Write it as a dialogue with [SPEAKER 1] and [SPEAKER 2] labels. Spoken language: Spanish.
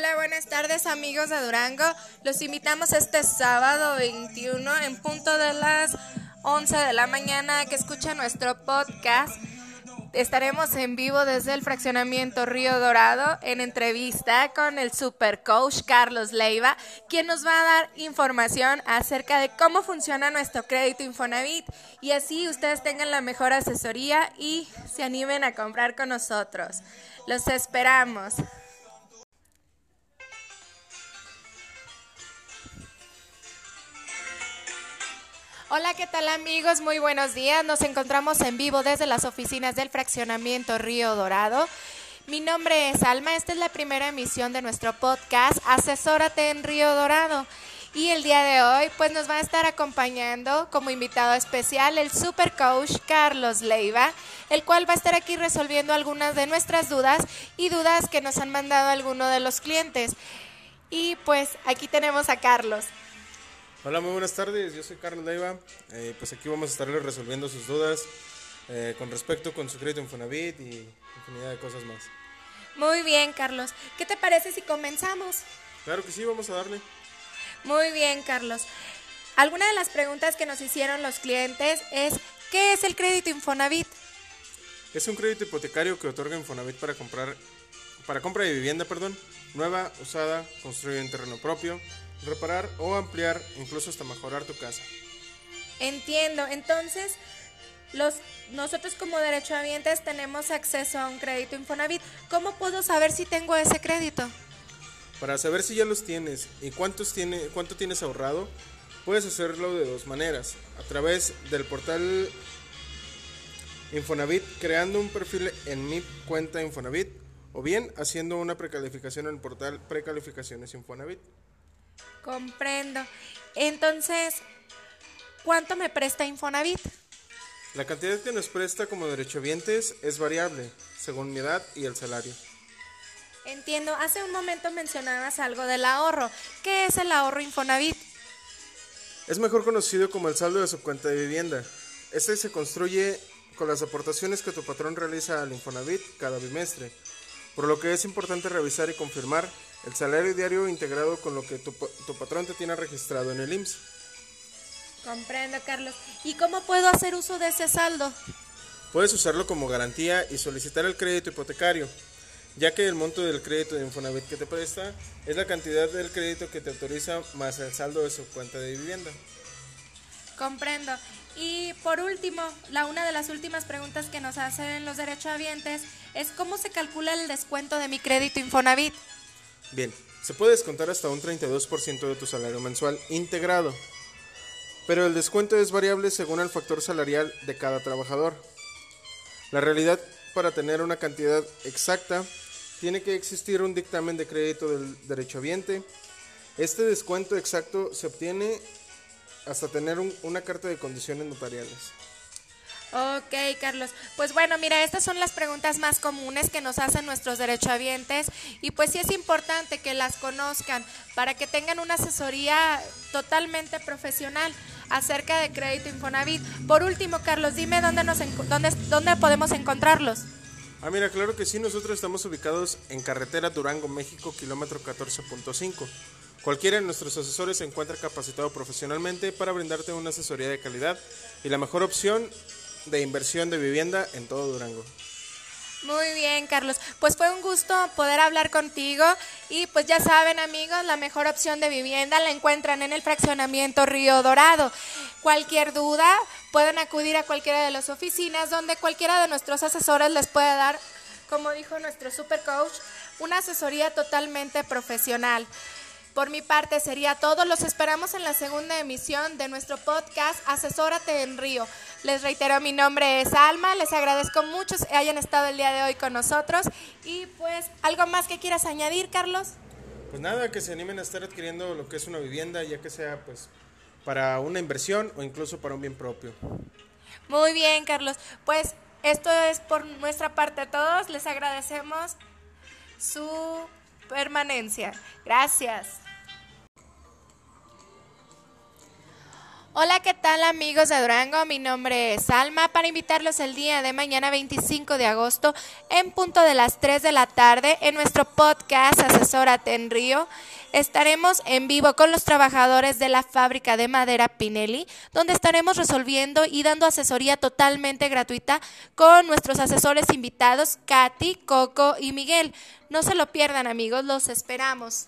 [SPEAKER 1] Hola, buenas tardes amigos de Durango. Los invitamos este sábado 21 en punto de las 11 de la mañana que escuchen nuestro podcast. Estaremos en vivo desde el fraccionamiento Río Dorado en entrevista con el super coach Carlos Leiva, quien nos va a dar información acerca de cómo funciona nuestro crédito Infonavit y así ustedes tengan la mejor asesoría y se animen a comprar con nosotros. Los esperamos. Hola, ¿qué tal amigos? Muy buenos días. Nos encontramos en vivo desde las oficinas del fraccionamiento Río Dorado. Mi nombre es Alma, esta es la primera emisión de nuestro podcast Asesórate en Río Dorado. Y el día de hoy pues nos va a estar acompañando como invitado especial el super coach Carlos Leiva, el cual va a estar aquí resolviendo algunas de nuestras dudas y dudas que nos han mandado algunos de los clientes. Y pues aquí tenemos a Carlos.
[SPEAKER 2] Hola, muy buenas tardes. Yo soy Carlos Leiva. Eh, pues aquí vamos a estarle resolviendo sus dudas eh, con respecto con su crédito Infonavit y infinidad de cosas más.
[SPEAKER 1] Muy bien, Carlos. ¿Qué te parece si comenzamos?
[SPEAKER 2] Claro que sí, vamos a darle.
[SPEAKER 1] Muy bien, Carlos. Alguna de las preguntas que nos hicieron los clientes es ¿qué es el crédito Infonavit?
[SPEAKER 2] Es un crédito hipotecario que otorga Infonavit para comprar para compra de vivienda, perdón, nueva, usada, construir en terreno propio, reparar o ampliar, incluso hasta mejorar tu casa.
[SPEAKER 1] Entiendo. Entonces, los, nosotros como derechohabientes tenemos acceso a un crédito Infonavit. ¿Cómo puedo saber si tengo ese crédito?
[SPEAKER 2] Para saber si ya los tienes y cuántos tiene, cuánto tienes ahorrado, puedes hacerlo de dos maneras. A través del portal Infonavit, creando un perfil en mi cuenta Infonavit, o bien haciendo una precalificación en el portal Precalificaciones Infonavit.
[SPEAKER 1] Comprendo. Entonces, ¿cuánto me presta Infonavit?
[SPEAKER 2] La cantidad que nos presta como derechohabientes es variable, según mi edad y el salario.
[SPEAKER 1] Entiendo. Hace un momento mencionabas algo del ahorro. ¿Qué es el ahorro Infonavit?
[SPEAKER 2] Es mejor conocido como el saldo de su cuenta de vivienda. Este se construye con las aportaciones que tu patrón realiza al Infonavit cada bimestre, por lo que es importante revisar y confirmar el salario diario integrado con lo que tu, tu patrón te tiene registrado en el IMSS.
[SPEAKER 1] Comprendo, Carlos. ¿Y cómo puedo hacer uso de ese saldo?
[SPEAKER 2] Puedes usarlo como garantía y solicitar el crédito hipotecario, ya que el monto del crédito de Infonavit que te presta es la cantidad del crédito que te autoriza más el saldo de su cuenta de vivienda.
[SPEAKER 1] Comprendo. Y por último, la una de las últimas preguntas que nos hacen los derechohabientes es cómo se calcula el descuento de mi crédito Infonavit.
[SPEAKER 2] Bien, se puede descontar hasta un 32% de tu salario mensual integrado, pero el descuento es variable según el factor salarial de cada trabajador. La realidad para tener una cantidad exacta tiene que existir un dictamen de crédito del derechohabiente. Este descuento exacto se obtiene hasta tener un- una carta de condiciones notariales.
[SPEAKER 1] Ok, Carlos. Pues bueno, mira, estas son las preguntas más comunes que nos hacen nuestros derechohabientes y pues sí es importante que las conozcan para que tengan una asesoría totalmente profesional acerca de crédito Infonavit. Por último, Carlos, dime dónde nos dónde, dónde podemos encontrarlos.
[SPEAKER 2] Ah, mira, claro que sí, nosotros estamos ubicados en carretera Durango, México, kilómetro 14.5. Cualquiera de nuestros asesores se encuentra capacitado profesionalmente para brindarte una asesoría de calidad y la mejor opción de inversión de vivienda en todo Durango.
[SPEAKER 1] Muy bien, Carlos. Pues fue un gusto poder hablar contigo y pues ya saben, amigos, la mejor opción de vivienda la encuentran en el fraccionamiento Río Dorado. Cualquier duda, pueden acudir a cualquiera de las oficinas donde cualquiera de nuestros asesores les puede dar, como dijo nuestro super coach, una asesoría totalmente profesional. Por mi parte sería todo. Los esperamos en la segunda emisión de nuestro podcast Asesórate en Río. Les reitero, mi nombre es Alma. Les agradezco mucho que hayan estado el día de hoy con nosotros. Y pues, ¿algo más que quieras añadir, Carlos?
[SPEAKER 2] Pues nada, que se animen a estar adquiriendo lo que es una vivienda, ya que sea pues para una inversión o incluso para un bien propio.
[SPEAKER 1] Muy bien, Carlos. Pues esto es por nuestra parte todos. Les agradecemos su permanencia. Gracias. Hola, ¿qué tal amigos de Durango? Mi nombre es Alma para invitarlos el día de mañana 25 de agosto en punto de las 3 de la tarde en nuestro podcast Asesórate en Río. Estaremos en vivo con los trabajadores de la fábrica de madera Pinelli, donde estaremos resolviendo y dando asesoría totalmente gratuita con nuestros asesores invitados, Katy, Coco y Miguel. No se lo pierdan amigos, los esperamos.